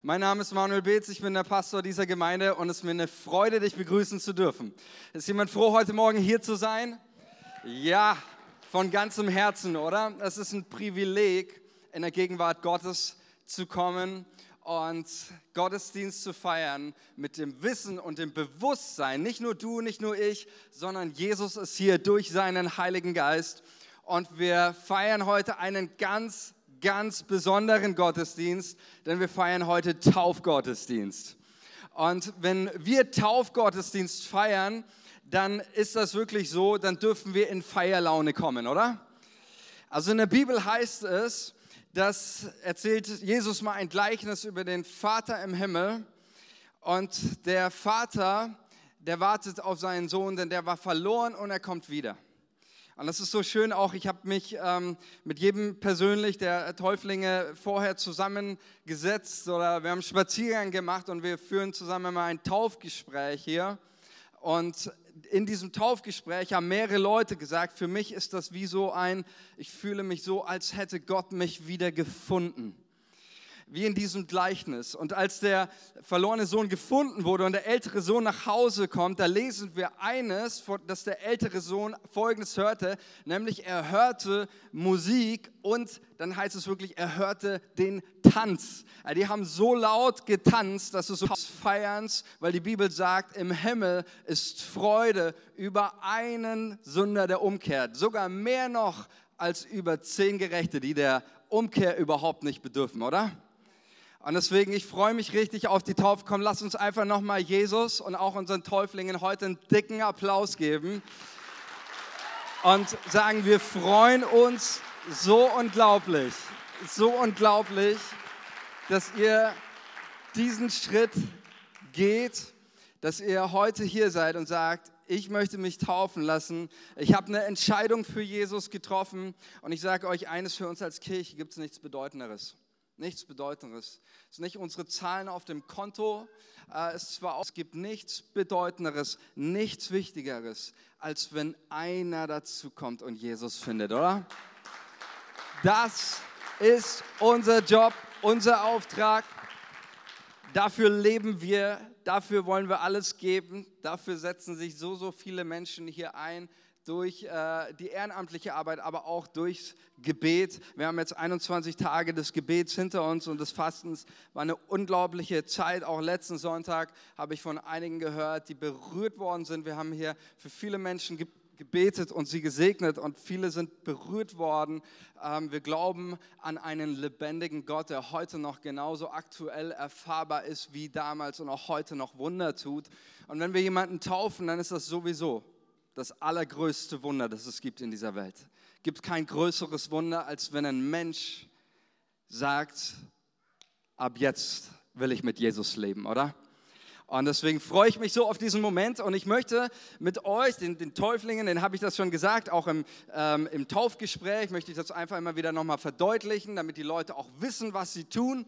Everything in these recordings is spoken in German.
Mein Name ist Manuel Beetz, ich bin der Pastor dieser Gemeinde und es ist mir eine Freude, dich begrüßen zu dürfen. Ist jemand froh, heute Morgen hier zu sein? Ja, von ganzem Herzen, oder? Es ist ein Privileg, in der Gegenwart Gottes zu kommen und Gottesdienst zu feiern mit dem Wissen und dem Bewusstsein, nicht nur du, nicht nur ich, sondern Jesus ist hier durch seinen Heiligen Geist. Und wir feiern heute einen ganz ganz besonderen Gottesdienst, denn wir feiern heute Taufgottesdienst. Und wenn wir Taufgottesdienst feiern, dann ist das wirklich so, dann dürfen wir in Feierlaune kommen, oder? Also in der Bibel heißt es, dass erzählt Jesus mal ein Gleichnis über den Vater im Himmel und der Vater, der wartet auf seinen Sohn, denn der war verloren und er kommt wieder. Und das ist so schön auch, ich habe mich ähm, mit jedem persönlich der Täuflinge vorher zusammengesetzt oder wir haben Spaziergang gemacht und wir führen zusammen mal ein Taufgespräch hier. Und in diesem Taufgespräch haben mehrere Leute gesagt, für mich ist das wie so ein, ich fühle mich so, als hätte Gott mich wieder gefunden wie in diesem Gleichnis. Und als der verlorene Sohn gefunden wurde und der ältere Sohn nach Hause kommt, da lesen wir eines, dass der ältere Sohn Folgendes hörte, nämlich er hörte Musik und dann heißt es wirklich, er hörte den Tanz. Die haben so laut getanzt, dass es so Feierns, weil die Bibel sagt, im Himmel ist Freude über einen Sünder, der umkehrt. Sogar mehr noch als über zehn Gerechte, die der Umkehr überhaupt nicht bedürfen, oder? Und deswegen, ich freue mich richtig auf die Taufe. Komm, lass uns einfach nochmal Jesus und auch unseren Täuflingen heute einen dicken Applaus geben und sagen, wir freuen uns so unglaublich, so unglaublich, dass ihr diesen Schritt geht, dass ihr heute hier seid und sagt, ich möchte mich taufen lassen. Ich habe eine Entscheidung für Jesus getroffen und ich sage euch eines, für uns als Kirche gibt es nichts Bedeutenderes. Nichts Bedeutenderes. Es sind nicht unsere Zahlen auf dem Konto. Äh, es, zwar, es gibt nichts Bedeutenderes, nichts Wichtigeres, als wenn einer dazu kommt und Jesus findet, oder? Das ist unser Job, unser Auftrag. Dafür leben wir, dafür wollen wir alles geben. Dafür setzen sich so, so viele Menschen hier ein durch äh, die ehrenamtliche Arbeit, aber auch durchs Gebet. Wir haben jetzt 21 Tage des Gebets hinter uns und des Fastens. War eine unglaubliche Zeit. Auch letzten Sonntag habe ich von einigen gehört, die berührt worden sind. Wir haben hier für viele Menschen gebetet und sie gesegnet und viele sind berührt worden. Ähm, wir glauben an einen lebendigen Gott, der heute noch genauso aktuell erfahrbar ist wie damals und auch heute noch Wunder tut. Und wenn wir jemanden taufen, dann ist das sowieso das allergrößte Wunder, das es gibt in dieser Welt. Es gibt kein größeres Wunder, als wenn ein Mensch sagt, ab jetzt will ich mit Jesus leben, oder? Und deswegen freue ich mich so auf diesen Moment und ich möchte mit euch, den, den Täuflingen, den habe ich das schon gesagt, auch im, ähm, im Taufgespräch, möchte ich das einfach immer wieder nochmal verdeutlichen, damit die Leute auch wissen, was sie tun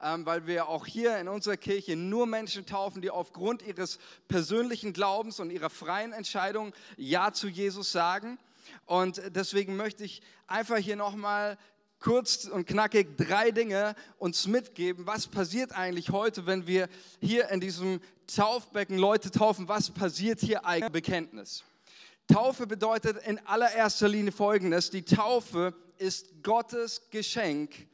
weil wir auch hier in unserer Kirche nur Menschen taufen, die aufgrund ihres persönlichen Glaubens und ihrer freien Entscheidung Ja zu Jesus sagen. Und deswegen möchte ich einfach hier nochmal kurz und knackig drei Dinge uns mitgeben. Was passiert eigentlich heute, wenn wir hier in diesem Taufbecken Leute taufen? Was passiert hier eigentlich? Bekenntnis. Taufe bedeutet in allererster Linie Folgendes. Die Taufe ist Gottes Geschenk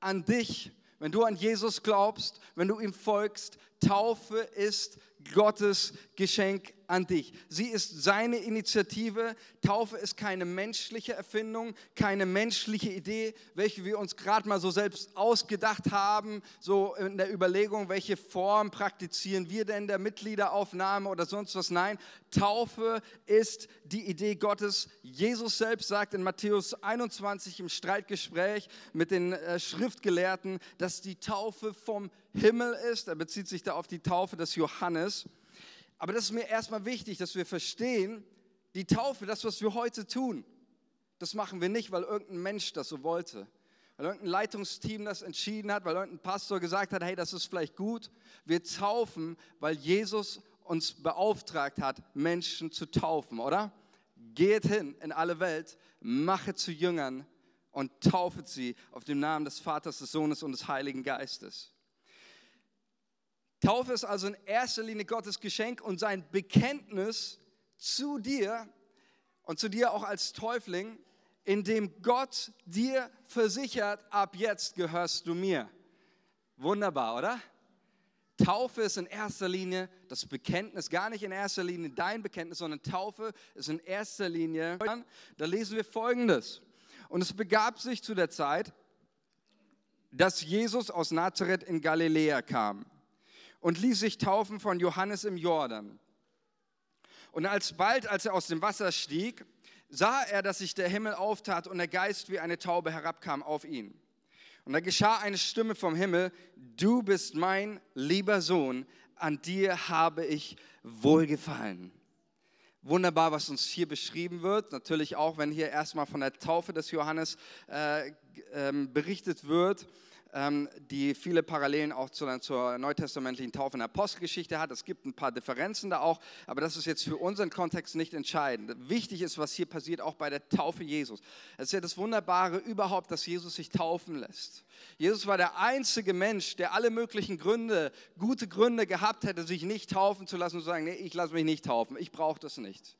an dich wenn du an Jesus glaubst, wenn du ihm folgst, Taufe ist Gottes Geschenk an dich. Sie ist seine Initiative. Taufe ist keine menschliche Erfindung, keine menschliche Idee, welche wir uns gerade mal so selbst ausgedacht haben, so in der Überlegung, welche Form praktizieren wir denn der Mitgliederaufnahme oder sonst was. Nein, Taufe ist die Idee Gottes. Jesus selbst sagt in Matthäus 21 im Streitgespräch mit den äh, Schriftgelehrten, dass die Taufe vom Himmel ist. Er bezieht sich da auf die Taufe des Johannes. Aber das ist mir erstmal wichtig, dass wir verstehen, die Taufe, das, was wir heute tun, das machen wir nicht, weil irgendein Mensch das so wollte, weil irgendein Leitungsteam das entschieden hat, weil irgendein Pastor gesagt hat, hey, das ist vielleicht gut. Wir taufen, weil Jesus uns beauftragt hat, Menschen zu taufen, oder? Geht hin in alle Welt, mache zu Jüngern und taufet sie auf dem Namen des Vaters, des Sohnes und des Heiligen Geistes. Taufe ist also in erster Linie Gottes Geschenk und sein Bekenntnis zu dir und zu dir auch als Täufling, indem Gott dir versichert, ab jetzt gehörst du mir. Wunderbar, oder? Taufe ist in erster Linie das Bekenntnis, gar nicht in erster Linie dein Bekenntnis, sondern Taufe ist in erster Linie, da lesen wir Folgendes. Und es begab sich zu der Zeit, dass Jesus aus Nazareth in Galiläa kam und ließ sich taufen von Johannes im Jordan. Und alsbald, als er aus dem Wasser stieg, sah er, dass sich der Himmel auftat und der Geist wie eine Taube herabkam auf ihn. Und da geschah eine Stimme vom Himmel, du bist mein lieber Sohn, an dir habe ich wohlgefallen. Wunderbar, was uns hier beschrieben wird. Natürlich auch, wenn hier erstmal von der Taufe des Johannes äh, äh, berichtet wird ähm, die viele Parallelen auch zur, zur neutestamentlichen Taufe in der Apostelgeschichte hat. Es gibt ein paar Differenzen da auch, aber das ist jetzt für unseren Kontext nicht entscheidend. Wichtig ist, was hier passiert, auch bei der Taufe Jesus. Es ist ja das Wunderbare überhaupt, dass Jesus sich taufen lässt. Jesus war der einzige Mensch, der alle möglichen Gründe, gute Gründe gehabt hätte, sich nicht taufen zu lassen und zu sagen, nee, ich lasse mich nicht taufen, ich brauche das nicht.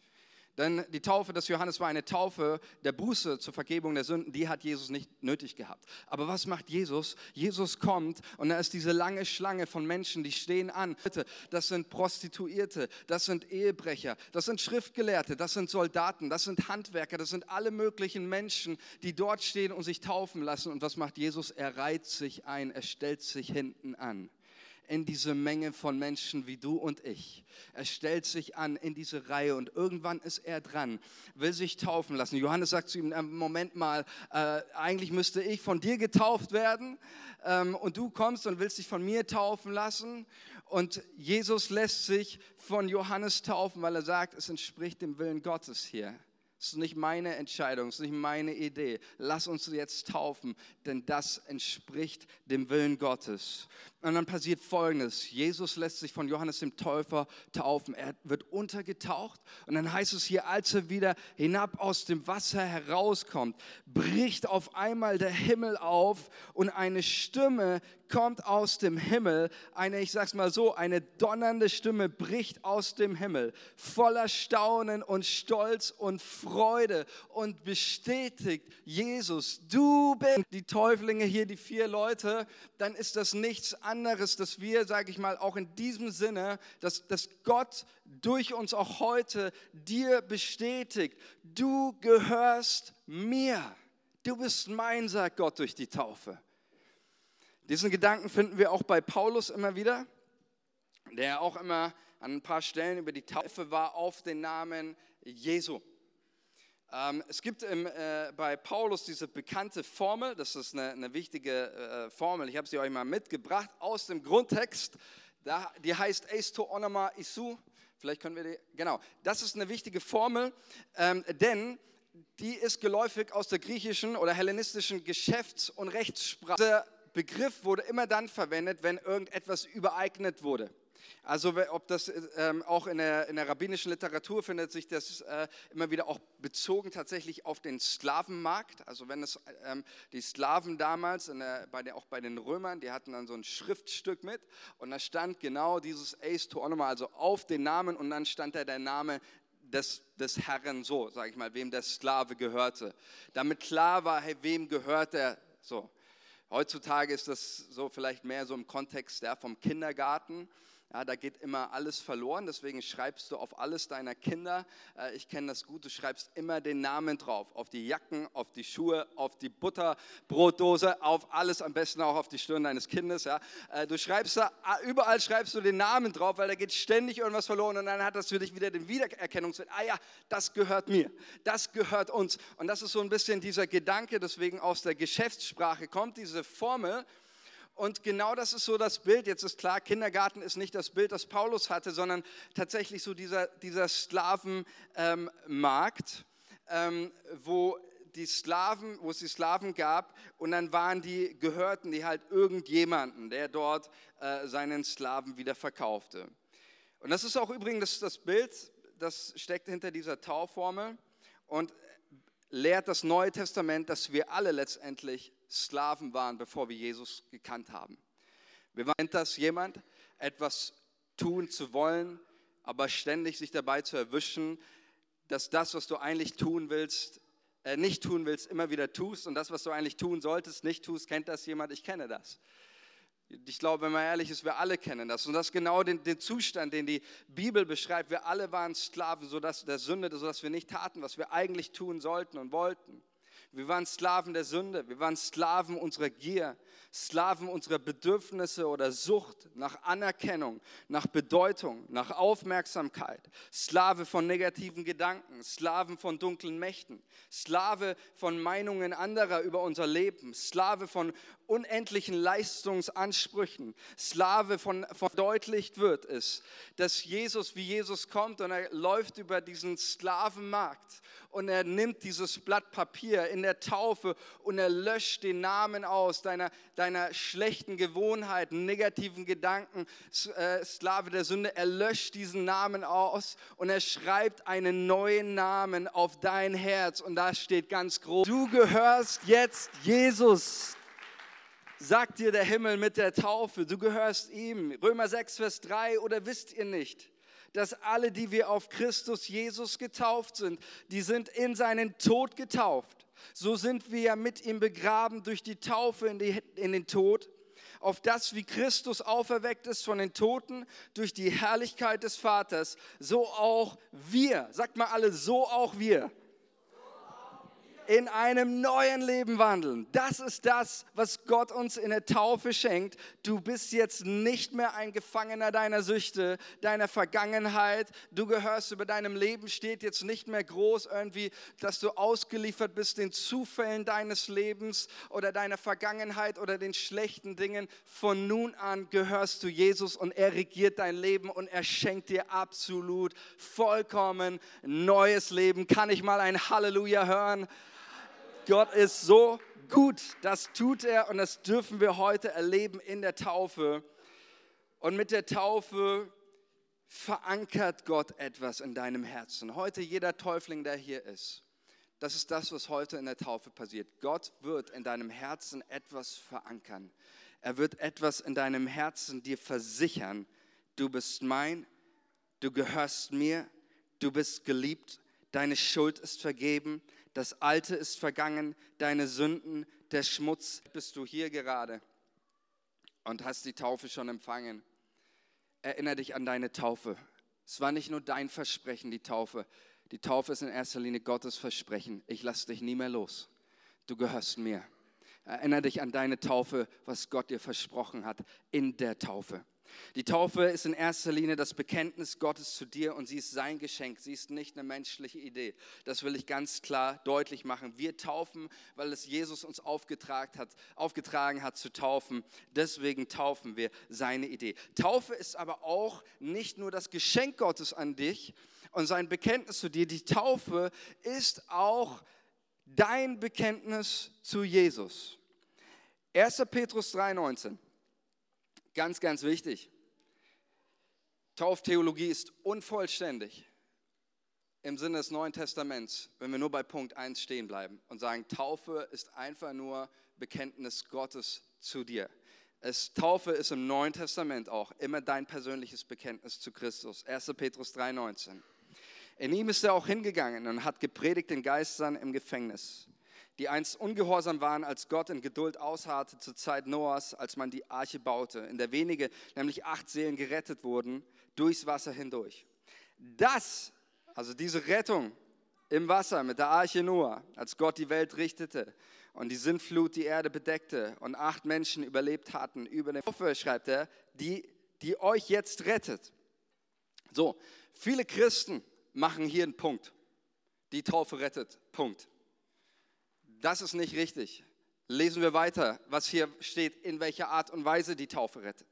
Denn die Taufe des Johannes war eine Taufe der Buße zur Vergebung der Sünden, die hat Jesus nicht nötig gehabt. Aber was macht Jesus? Jesus kommt und da ist diese lange Schlange von Menschen, die stehen an. Das sind Prostituierte, das sind Ehebrecher, das sind Schriftgelehrte, das sind Soldaten, das sind Handwerker, das sind alle möglichen Menschen, die dort stehen und sich taufen lassen. Und was macht Jesus? Er reiht sich ein, er stellt sich hinten an in diese Menge von Menschen wie du und ich. Er stellt sich an in diese Reihe und irgendwann ist er dran, will sich taufen lassen. Johannes sagt zu ihm, Moment mal, äh, eigentlich müsste ich von dir getauft werden ähm, und du kommst und willst dich von mir taufen lassen. Und Jesus lässt sich von Johannes taufen, weil er sagt, es entspricht dem Willen Gottes hier. Es ist nicht meine Entscheidung, es ist nicht meine Idee. Lass uns jetzt taufen, denn das entspricht dem Willen Gottes. Und dann passiert Folgendes. Jesus lässt sich von Johannes dem Täufer taufen. Er wird untergetaucht und dann heißt es hier, als er wieder hinab aus dem Wasser herauskommt, bricht auf einmal der Himmel auf und eine Stimme kommt aus dem Himmel. Eine, ich sag's mal so, eine donnernde Stimme bricht aus dem Himmel, voller Staunen und Stolz und Freude und bestätigt, Jesus, du bist die Täuflinge hier, die vier Leute, dann ist das nichts anderes, dass wir, sage ich mal, auch in diesem Sinne, dass, dass Gott durch uns auch heute dir bestätigt, du gehörst mir. Du bist mein, sagt Gott durch die Taufe. Diesen Gedanken finden wir auch bei Paulus immer wieder, der auch immer an ein paar Stellen über die Taufe war auf den Namen Jesu. Ähm, es gibt im, äh, bei Paulus diese bekannte Formel, das ist eine, eine wichtige äh, Formel, ich habe sie euch mal mitgebracht aus dem Grundtext, da, die heißt Eisto Onoma Isu. Vielleicht können wir die, genau, das ist eine wichtige Formel, ähm, denn die ist geläufig aus der griechischen oder hellenistischen Geschäfts- und Rechtssprache. Dieser Begriff wurde immer dann verwendet, wenn irgendetwas übereignet wurde. Also ob das ähm, auch in der, in der, rabbinischen Literatur findet sich das äh, immer wieder auch bezogen tatsächlich auf den Sklavenmarkt. Also wenn es ähm, die Sklaven damals, der, bei der, auch bei den Römern, die hatten dann so ein Schriftstück mit und da stand genau dieses Ace to Onoma, also auf den Namen und dann stand da der Name des, des Herrn so, sage ich mal, wem der Sklave gehörte. Damit klar war, hey, wem gehört er so. Heutzutage ist das so vielleicht mehr so im Kontext ja, vom Kindergarten. Ja, da geht immer alles verloren, deswegen schreibst du auf alles deiner Kinder, äh, ich kenne das gut, du schreibst immer den Namen drauf, auf die Jacken, auf die Schuhe, auf die Butterbrotdose, auf alles, am besten auch auf die Stirn deines Kindes. Ja. Äh, du schreibst da, überall schreibst du den Namen drauf, weil da geht ständig irgendwas verloren und dann hat das für dich wieder den Wiedererkennungswert. Ah ja, das gehört mir, das gehört uns. Und das ist so ein bisschen dieser Gedanke, deswegen aus der Geschäftssprache kommt diese Formel, und genau das ist so das Bild. Jetzt ist klar, Kindergarten ist nicht das Bild, das Paulus hatte, sondern tatsächlich so dieser, dieser Sklavenmarkt, ähm, wo die Sklaven, wo es die Sklaven gab und dann waren die, gehörten die halt irgendjemanden, der dort äh, seinen Sklaven wieder verkaufte. Und das ist auch übrigens das Bild, das steckt hinter dieser Tauformel und lehrt das Neue Testament, dass wir alle letztendlich Sklaven waren, bevor wir Jesus gekannt haben. Wir waren das jemand, etwas tun zu wollen, aber ständig sich dabei zu erwischen, dass das, was du eigentlich tun willst, äh, nicht tun willst, immer wieder tust und das, was du eigentlich tun solltest, nicht tust. Kennt das jemand? Ich kenne das. Ich glaube, wenn man ehrlich ist, wir alle kennen das. Und das ist genau den, den Zustand, den die Bibel beschreibt. Wir alle waren Sklaven sodass, der Sünde, sodass wir nicht taten, was wir eigentlich tun sollten und wollten. Wir waren Sklaven der Sünde, wir waren Sklaven unserer Gier, Sklaven unserer Bedürfnisse oder Sucht nach Anerkennung, nach Bedeutung, nach Aufmerksamkeit, Sklave von negativen Gedanken, Sklaven von dunklen Mächten, Sklave von Meinungen anderer über unser Leben, Sklave von unendlichen Leistungsansprüchen, Sklave von verdeutlicht wird es, dass Jesus wie Jesus kommt und er läuft über diesen Sklavenmarkt und er nimmt dieses Blatt Papier in der Taufe und er löscht den Namen aus deiner, deiner schlechten Gewohnheiten, negativen Gedanken, äh, Sklave der Sünde. Er löscht diesen Namen aus und er schreibt einen neuen Namen auf dein Herz und da steht ganz groß, du gehörst jetzt Jesus sagt dir der Himmel mit der Taufe, du gehörst ihm. Römer 6, Vers 3, oder wisst ihr nicht, dass alle, die wir auf Christus Jesus getauft sind, die sind in seinen Tod getauft. So sind wir ja mit ihm begraben durch die Taufe in, die, in den Tod, auf das wie Christus auferweckt ist von den Toten durch die Herrlichkeit des Vaters, so auch wir, sagt mal alle, so auch wir in einem neuen Leben wandeln. Das ist das, was Gott uns in der Taufe schenkt. Du bist jetzt nicht mehr ein Gefangener deiner Süchte, deiner Vergangenheit. Du gehörst über deinem Leben, steht jetzt nicht mehr groß irgendwie, dass du ausgeliefert bist den Zufällen deines Lebens oder deiner Vergangenheit oder den schlechten Dingen. Von nun an gehörst du Jesus und er regiert dein Leben und er schenkt dir absolut vollkommen neues Leben. Kann ich mal ein Halleluja hören? Gott ist so gut. Das tut er und das dürfen wir heute erleben in der Taufe. Und mit der Taufe verankert Gott etwas in deinem Herzen. Heute jeder Täufling, der hier ist, das ist das, was heute in der Taufe passiert. Gott wird in deinem Herzen etwas verankern. Er wird etwas in deinem Herzen dir versichern. Du bist mein, du gehörst mir, du bist geliebt, deine Schuld ist vergeben, das Alte ist vergangen, deine Sünden, der Schmutz. Bist du hier gerade und hast die Taufe schon empfangen? Erinnere dich an deine Taufe. Es war nicht nur dein Versprechen, die Taufe. Die Taufe ist in erster Linie Gottes Versprechen. Ich lasse dich nie mehr los. Du gehörst mir. Erinnere dich an deine Taufe, was Gott dir versprochen hat in der Taufe. Die Taufe ist in erster Linie das Bekenntnis Gottes zu dir und sie ist sein Geschenk. Sie ist nicht eine menschliche Idee. Das will ich ganz klar deutlich machen. Wir taufen, weil es Jesus uns aufgetragen hat, aufgetragen hat zu taufen. Deswegen taufen wir seine Idee. Taufe ist aber auch nicht nur das Geschenk Gottes an dich und sein Bekenntnis zu dir. Die Taufe ist auch dein Bekenntnis zu Jesus. 1. Petrus 3,19. Ganz, ganz wichtig. Tauftheologie ist unvollständig im Sinne des Neuen Testaments, wenn wir nur bei Punkt 1 stehen bleiben und sagen, Taufe ist einfach nur Bekenntnis Gottes zu dir. Es, Taufe ist im Neuen Testament auch immer dein persönliches Bekenntnis zu Christus. 1. Petrus 3,19. In ihm ist er auch hingegangen und hat gepredigt den Geistern im Gefängnis die einst ungehorsam waren, als Gott in Geduld ausharrte zur Zeit Noahs, als man die Arche baute, in der wenige, nämlich acht Seelen gerettet wurden, durchs Wasser hindurch. Das, also diese Rettung im Wasser mit der Arche Noah, als Gott die Welt richtete und die Sintflut die Erde bedeckte und acht Menschen überlebt hatten über den Taufe, schreibt er, die, die euch jetzt rettet. So, viele Christen machen hier einen Punkt. Die Taufe rettet. Punkt das ist nicht richtig. Lesen wir weiter, was hier steht, in welcher Art und Weise die Taufe rettet.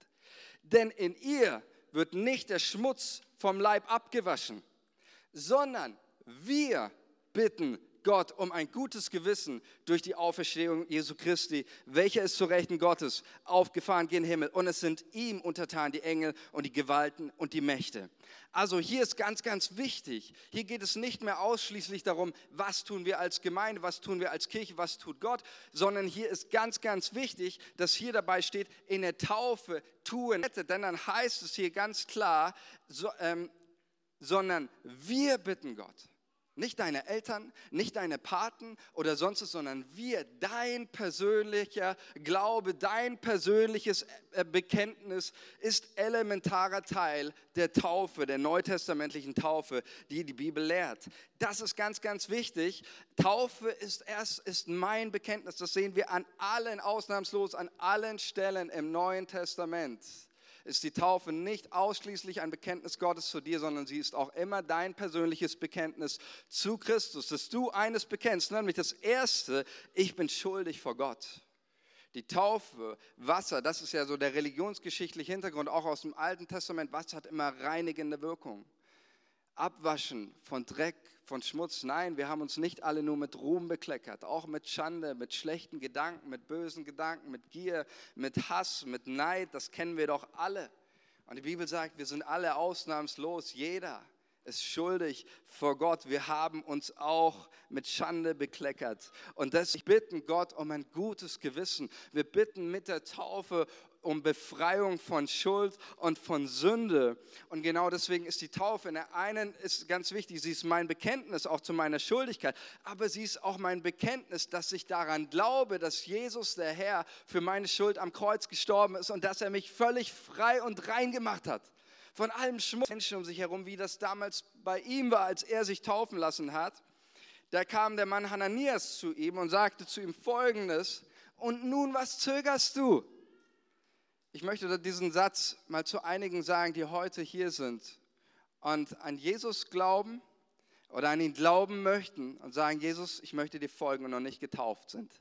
Denn in ihr wird nicht der Schmutz vom Leib abgewaschen, sondern wir bitten Gott um ein gutes Gewissen durch die Auferstehung Jesu Christi, welcher ist zu Rechten Gottes, aufgefahren gen Himmel. Und es sind ihm untertan die Engel und die Gewalten und die Mächte. Also hier ist ganz, ganz wichtig. Hier geht es nicht mehr ausschließlich darum, was tun wir als Gemeinde, was tun wir als Kirche, was tut Gott, sondern hier ist ganz, ganz wichtig, dass hier dabei steht, in der Taufe tun. Denn dann heißt es hier ganz klar, so, ähm, sondern wir bitten Gott. Nicht deine Eltern, nicht deine Paten oder sonst was, sondern wir, dein persönlicher Glaube, dein persönliches äh, Bekenntnis ist elementarer Teil der Taufe, der neutestamentlichen Taufe, die die Bibel lehrt. Das ist ganz, ganz wichtig. Taufe ist erst ist mein Bekenntnis. Das sehen wir an allen, ausnahmslos an allen Stellen im Neuen Testament ist die Taufe nicht ausschließlich ein Bekenntnis Gottes zu dir, sondern sie ist auch immer dein persönliches Bekenntnis zu Christus, dass du eines bekennst, nämlich das erste, ich bin schuldig vor Gott. Die Taufe, Wasser, das ist ja so der religionsgeschichtliche Hintergrund, auch aus dem Alten Testament. Wasser hat immer reinigende Wirkung. Abwaschen von Dreck, von Schmutz. Nein, wir haben uns nicht alle nur mit Ruhm bekleckert, auch mit Schande, mit schlechten Gedanken, mit bösen Gedanken, mit Gier, mit Hass, mit Neid. Das kennen wir doch alle. Und die Bibel sagt, wir sind alle ausnahmslos, jeder ist schuldig vor Gott. Wir haben uns auch mit Schande bekleckert. Und deswegen bitten Gott um ein gutes Gewissen. Wir bitten mit der Taufe um Befreiung von Schuld und von Sünde. Und genau deswegen ist die Taufe in der einen ist ganz wichtig, sie ist mein Bekenntnis auch zu meiner Schuldigkeit, aber sie ist auch mein Bekenntnis, dass ich daran glaube, dass Jesus der Herr für meine Schuld am Kreuz gestorben ist und dass er mich völlig frei und rein gemacht hat. Von allem Schmutz Menschen um sich herum, wie das damals bei ihm war, als er sich taufen lassen hat. Da kam der Mann Hananias zu ihm und sagte zu ihm folgendes, und nun was zögerst du? Ich möchte diesen Satz mal zu einigen sagen, die heute hier sind und an Jesus glauben oder an ihn glauben möchten und sagen, Jesus, ich möchte dir folgen und noch nicht getauft sind.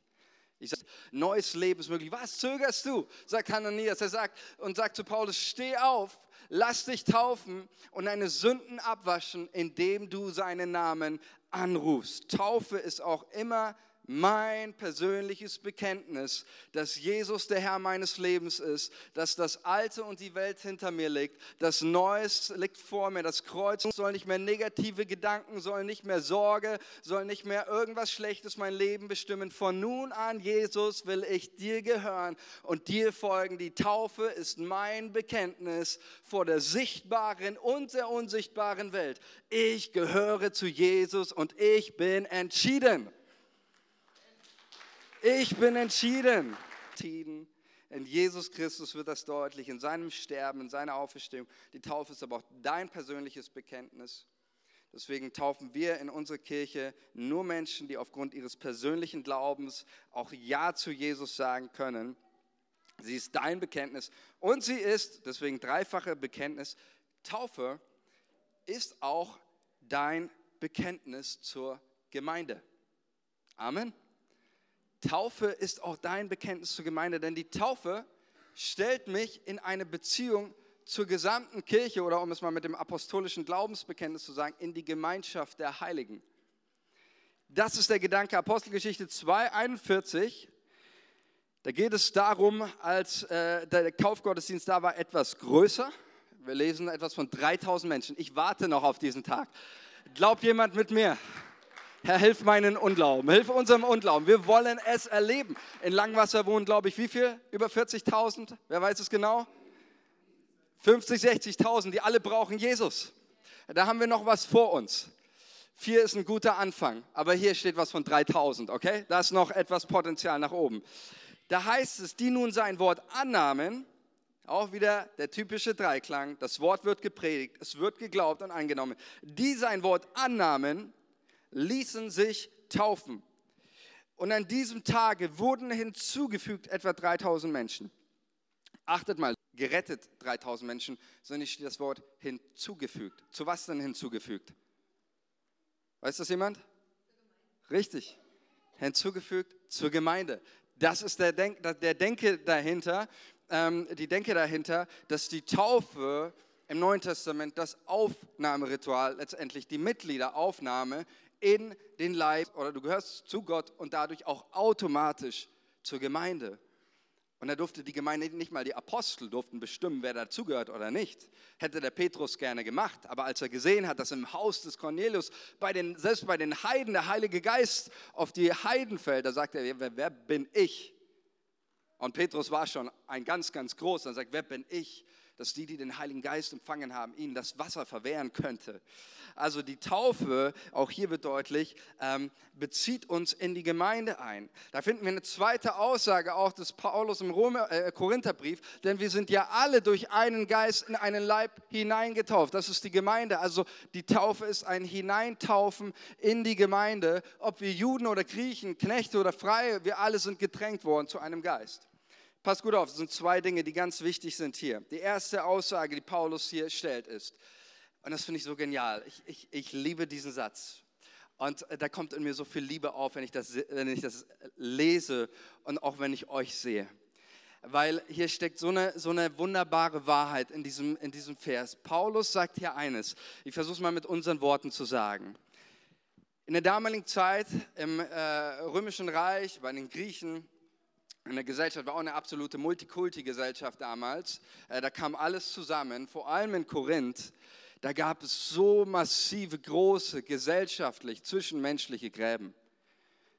Ich sage, neues Leben ist möglich. Was zögerst du? Sagt Hananias. Er sagt und sagt zu Paulus, steh auf, lass dich taufen und deine Sünden abwaschen, indem du seinen Namen anrufst. Taufe ist auch immer mein persönliches Bekenntnis, dass Jesus der Herr meines Lebens ist, dass das Alte und die Welt hinter mir liegt, das Neues liegt vor mir, das Kreuz soll nicht mehr negative Gedanken, soll nicht mehr Sorge, soll nicht mehr irgendwas Schlechtes mein Leben bestimmen. Von nun an, Jesus, will ich dir gehören und dir folgen. Die Taufe ist mein Bekenntnis vor der sichtbaren und der unsichtbaren Welt. Ich gehöre zu Jesus und ich bin entschieden. Ich bin entschieden. In Jesus Christus wird das deutlich, in seinem Sterben, in seiner Auferstehung. Die Taufe ist aber auch dein persönliches Bekenntnis. Deswegen taufen wir in unserer Kirche nur Menschen, die aufgrund ihres persönlichen Glaubens auch Ja zu Jesus sagen können. Sie ist dein Bekenntnis und sie ist, deswegen dreifache Bekenntnis, Taufe ist auch dein Bekenntnis zur Gemeinde. Amen. Taufe ist auch dein Bekenntnis zur Gemeinde, denn die Taufe stellt mich in eine Beziehung zur gesamten Kirche oder um es mal mit dem apostolischen Glaubensbekenntnis zu sagen, in die Gemeinschaft der Heiligen. Das ist der Gedanke Apostelgeschichte 2,41. Da geht es darum, als äh, der Kaufgottesdienst da war, etwas größer. Wir lesen etwas von 3000 Menschen. Ich warte noch auf diesen Tag. Glaubt jemand mit mir? Herr, hilf meinen Unglauben, hilf unserem Unglauben. Wir wollen es erleben. In Langwasser wohnen, glaube ich, wie viel? Über 40.000? Wer weiß es genau? 50, 60.000, die alle brauchen Jesus. Da haben wir noch was vor uns. Vier ist ein guter Anfang, aber hier steht was von 3000, okay? Da ist noch etwas Potenzial nach oben. Da heißt es, die nun sein Wort annahmen, auch wieder der typische Dreiklang, das Wort wird gepredigt, es wird geglaubt und angenommen. Die sein Wort annahmen, ließen sich taufen. Und an diesem Tage wurden hinzugefügt etwa 3000 Menschen. Achtet mal, gerettet 3000 Menschen, sondern steht das Wort hinzugefügt. Zu was denn hinzugefügt? Weiß das jemand? Richtig. Hinzugefügt zur Gemeinde. Das ist der, Denk, der Denke dahinter, ähm, die Denke dahinter, dass die Taufe im Neuen Testament das Aufnahmeritual, letztendlich die Mitgliederaufnahme in den Leib oder du gehörst zu Gott und dadurch auch automatisch zur Gemeinde. Und da durfte die Gemeinde nicht mal die Apostel durften bestimmen, wer dazugehört oder nicht. Hätte der Petrus gerne gemacht, aber als er gesehen hat, dass im Haus des Cornelius bei den, selbst bei den Heiden der Heilige Geist auf die Heiden fällt, da sagt er, wer, wer bin ich? Und Petrus war schon ein ganz, ganz groß. Dann sagt, wer bin ich, dass die, die den Heiligen Geist empfangen haben, ihnen das Wasser verwehren könnte. Also die Taufe, auch hier wird deutlich, ähm, bezieht uns in die Gemeinde ein. Da finden wir eine zweite Aussage auch des Paulus im Rome, äh, Korintherbrief, denn wir sind ja alle durch einen Geist in einen Leib hineingetauft. Das ist die Gemeinde. Also die Taufe ist ein Hineintaufen in die Gemeinde. Ob wir Juden oder Griechen, Knechte oder Freie, wir alle sind getränkt worden zu einem Geist. Pass gut auf, es sind zwei Dinge, die ganz wichtig sind hier. Die erste Aussage, die Paulus hier stellt, ist, und das finde ich so genial, ich, ich, ich liebe diesen Satz. Und äh, da kommt in mir so viel Liebe auf, wenn ich das, wenn ich das lese und auch wenn ich euch sehe. Weil hier steckt so eine, so eine wunderbare Wahrheit in diesem, in diesem Vers. Paulus sagt hier eines, ich versuche es mal mit unseren Worten zu sagen. In der damaligen Zeit im äh, Römischen Reich, bei den Griechen, in der Gesellschaft war auch eine absolute Multikulti-Gesellschaft damals. Äh, da kam alles zusammen, vor allem in Korinth. Da gab es so massive, große, gesellschaftlich, zwischenmenschliche Gräben.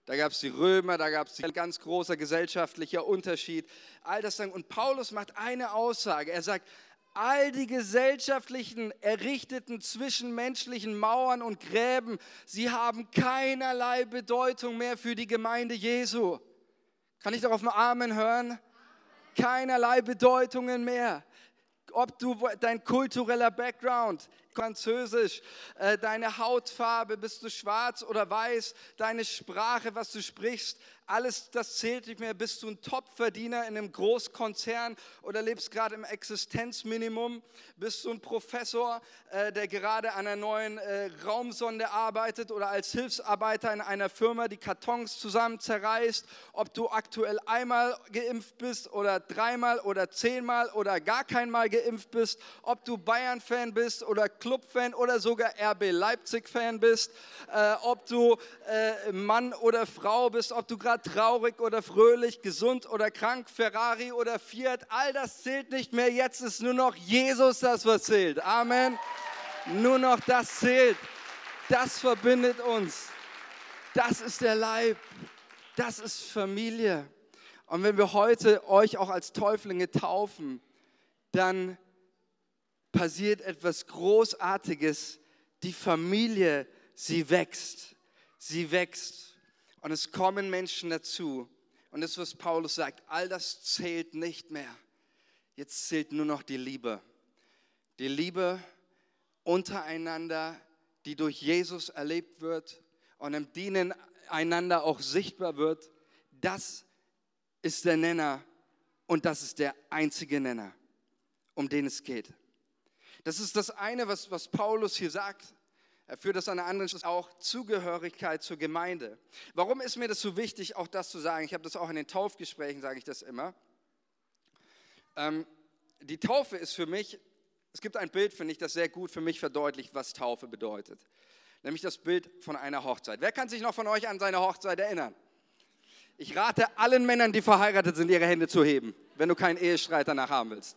Da gab es die Römer, da gab es ein ganz großer gesellschaftlicher Unterschied. All das dann. Und Paulus macht eine Aussage. Er sagt, all die gesellschaftlichen, errichteten zwischenmenschlichen Mauern und Gräben, sie haben keinerlei Bedeutung mehr für die Gemeinde Jesu. Kann ich darauf ein Amen hören? Keinerlei Bedeutungen mehr. Ob du dein kultureller Background, Französisch, äh, deine Hautfarbe, bist du schwarz oder weiß, deine Sprache, was du sprichst, alles das zählt nicht mehr. Bist du ein Topverdiener in einem Großkonzern oder lebst gerade im Existenzminimum? Bist du ein Professor, äh, der gerade an einer neuen äh, Raumsonde arbeitet oder als Hilfsarbeiter in einer Firma die Kartons zusammen zerreißt? Ob du aktuell einmal geimpft bist oder dreimal oder zehnmal oder gar keinmal geimpft bist? Ob du Bayern-Fan bist oder Club-Fan oder sogar RB Leipzig-Fan bist? Äh, ob du äh, Mann oder Frau bist? Ob du gerade traurig oder fröhlich, gesund oder krank, Ferrari oder Fiat, all das zählt nicht mehr. Jetzt ist nur noch Jesus das, was zählt. Amen. Nur noch das zählt. Das verbindet uns. Das ist der Leib. Das ist Familie. Und wenn wir heute euch auch als Täuflinge taufen, dann passiert etwas Großartiges. Die Familie, sie wächst. Sie wächst. Und es kommen Menschen dazu. Und das, was Paulus sagt, all das zählt nicht mehr. Jetzt zählt nur noch die Liebe. Die Liebe untereinander, die durch Jesus erlebt wird und im Dienen einander auch sichtbar wird. Das ist der Nenner und das ist der einzige Nenner, um den es geht. Das ist das eine, was, was Paulus hier sagt. Er führt das an der anderen Stelle auch Zugehörigkeit zur Gemeinde. Warum ist mir das so wichtig, auch das zu sagen? Ich habe das auch in den Taufgesprächen, sage ich das immer. Ähm, die Taufe ist für mich, es gibt ein Bild, finde ich, das sehr gut für mich verdeutlicht, was Taufe bedeutet. Nämlich das Bild von einer Hochzeit. Wer kann sich noch von euch an seine Hochzeit erinnern? Ich rate allen Männern, die verheiratet sind, ihre Hände zu heben, wenn du keinen Ehestreit danach haben willst.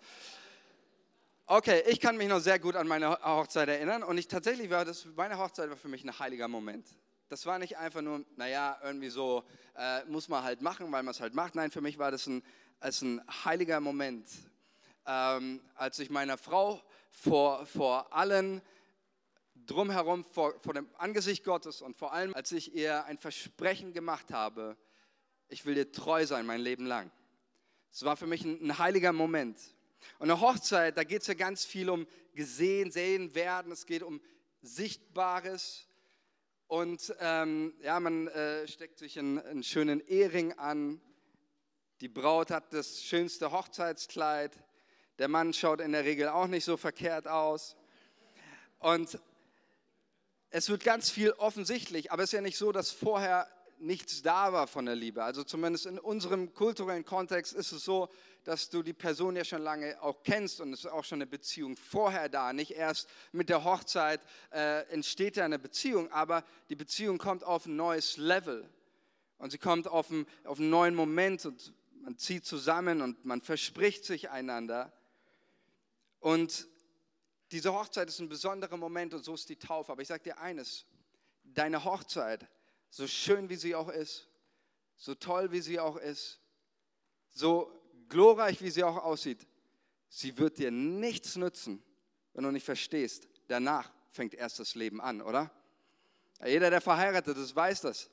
Okay, ich kann mich noch sehr gut an meine Hochzeit erinnern und ich tatsächlich war das, meine Hochzeit war für mich ein heiliger Moment. Das war nicht einfach nur, naja, irgendwie so, äh, muss man halt machen, weil man es halt macht. Nein, für mich war das ein, als ein heiliger Moment, ähm, als ich meiner Frau vor, vor allen drumherum, vor, vor dem Angesicht Gottes und vor allem, als ich ihr ein Versprechen gemacht habe, ich will dir treu sein mein Leben lang. Es war für mich ein, ein heiliger Moment. Und eine Hochzeit, da geht es ja ganz viel um gesehen, sehen, werden. Es geht um Sichtbares. Und ähm, ja, man äh, steckt sich einen, einen schönen Ehering an. Die Braut hat das schönste Hochzeitskleid. Der Mann schaut in der Regel auch nicht so verkehrt aus. Und es wird ganz viel offensichtlich, aber es ist ja nicht so, dass vorher nichts da war von der Liebe. Also zumindest in unserem kulturellen Kontext ist es so, dass du die Person ja schon lange auch kennst und es ist auch schon eine Beziehung vorher da. Nicht erst mit der Hochzeit äh, entsteht ja eine Beziehung, aber die Beziehung kommt auf ein neues Level und sie kommt auf einen, auf einen neuen Moment und man zieht zusammen und man verspricht sich einander. Und diese Hochzeit ist ein besonderer Moment und so ist die Taufe. Aber ich sage dir eines, deine Hochzeit, so schön wie sie auch ist, so toll wie sie auch ist, so glorreich wie sie auch aussieht, sie wird dir nichts nützen, wenn du nicht verstehst, danach fängt erst das Leben an, oder? Jeder, der verheiratet ist, weiß das.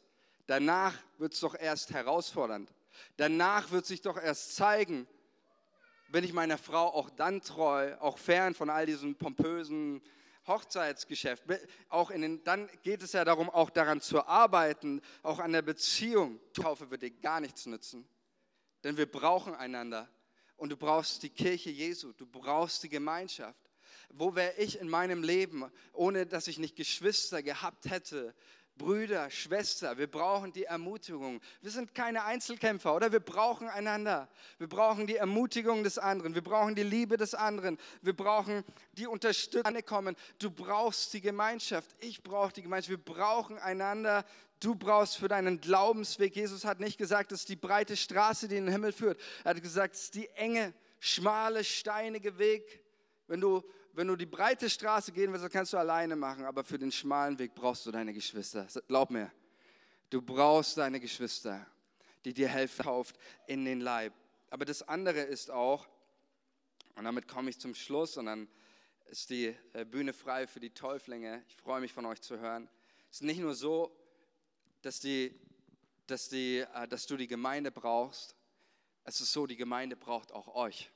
Danach wird es doch erst herausfordernd. Danach wird sich doch erst zeigen, bin ich meiner Frau auch dann treu, auch fern von all diesen pompösen Hochzeitsgeschäft. Auch in den, dann geht es ja darum, auch daran zu arbeiten, auch an der Beziehung. Taufe wird dir gar nichts nützen, denn wir brauchen einander. Und du brauchst die Kirche Jesu, du brauchst die Gemeinschaft. Wo wäre ich in meinem Leben, ohne dass ich nicht Geschwister gehabt hätte, Brüder, Schwester, wir brauchen die Ermutigung. Wir sind keine Einzelkämpfer, oder? Wir brauchen einander. Wir brauchen die Ermutigung des anderen. Wir brauchen die Liebe des anderen. Wir brauchen die Unterstützung. Kommen. Du brauchst die Gemeinschaft. Ich brauche die Gemeinschaft. Wir brauchen einander. Du brauchst für deinen Glaubensweg. Jesus hat nicht gesagt, es ist die breite Straße, die in den Himmel führt. Er hat gesagt, es ist die enge, schmale, steinige Weg. Wenn du wenn du die breite Straße gehen willst, kannst du alleine machen, aber für den schmalen Weg brauchst du deine Geschwister. Glaub mir, du brauchst deine Geschwister, die dir helfen, kauft in den Leib. Aber das andere ist auch, und damit komme ich zum Schluss und dann ist die äh, Bühne frei für die Täuflinge. Ich freue mich von euch zu hören. Es ist nicht nur so, dass, die, dass, die, äh, dass du die Gemeinde brauchst, es ist so, die Gemeinde braucht auch euch.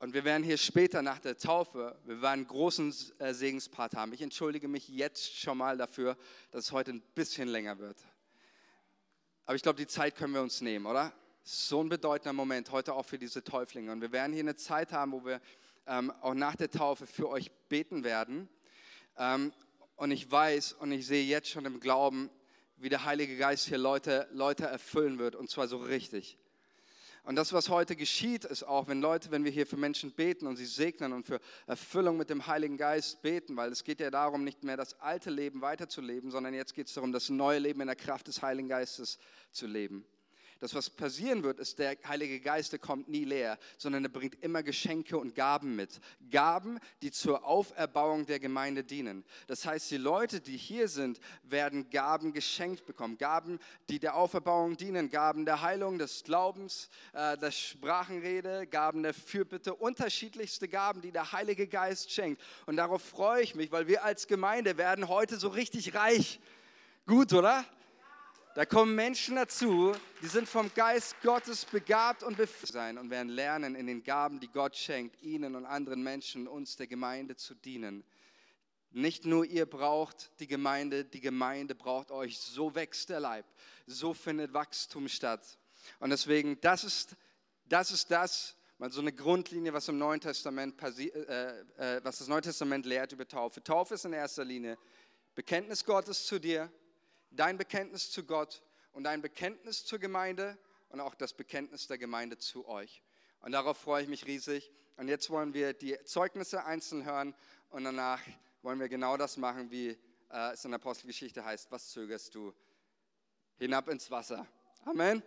Und wir werden hier später nach der Taufe, wir werden einen großen äh, Segenspart haben. Ich entschuldige mich jetzt schon mal dafür, dass es heute ein bisschen länger wird. Aber ich glaube, die Zeit können wir uns nehmen, oder? So ein bedeutender Moment heute auch für diese Täuflinge. Und wir werden hier eine Zeit haben, wo wir ähm, auch nach der Taufe für euch beten werden. Ähm, und ich weiß und ich sehe jetzt schon im Glauben, wie der Heilige Geist hier Leute, Leute erfüllen wird. Und zwar so richtig. Und das, was heute geschieht, ist auch, wenn Leute, wenn wir hier für Menschen beten und sie segnen und für Erfüllung mit dem Heiligen Geist beten, weil es geht ja darum, nicht mehr das alte Leben weiterzuleben, sondern jetzt geht es darum, das neue Leben in der Kraft des Heiligen Geistes zu leben. Das, was passieren wird, ist, der Heilige Geist kommt nie leer, sondern er bringt immer Geschenke und Gaben mit. Gaben, die zur Auferbauung der Gemeinde dienen. Das heißt, die Leute, die hier sind, werden Gaben geschenkt bekommen. Gaben, die der Auferbauung dienen. Gaben der Heilung, des Glaubens, äh, der Sprachenrede, Gaben der Fürbitte. Unterschiedlichste Gaben, die der Heilige Geist schenkt. Und darauf freue ich mich, weil wir als Gemeinde werden heute so richtig reich. Gut, oder? Da kommen Menschen dazu, die sind vom Geist Gottes begabt und befähigt sein und werden lernen, in den Gaben, die Gott schenkt, ihnen und anderen Menschen, uns der Gemeinde zu dienen. Nicht nur ihr braucht die Gemeinde, die Gemeinde braucht euch. So wächst der Leib, so findet Wachstum statt. Und deswegen, das ist das, ist das mal so eine Grundlinie, was im Neuen Testament, äh, äh, was das Neue Testament lehrt über Taufe. Taufe ist in erster Linie Bekenntnis Gottes zu dir, dein Bekenntnis zu Gott und dein Bekenntnis zur Gemeinde und auch das Bekenntnis der Gemeinde zu euch. Und darauf freue ich mich riesig. Und jetzt wollen wir die Zeugnisse einzeln hören und danach wollen wir genau das machen, wie äh, es in der Apostelgeschichte heißt. Was zögerst du? Hinab ins Wasser. Amen.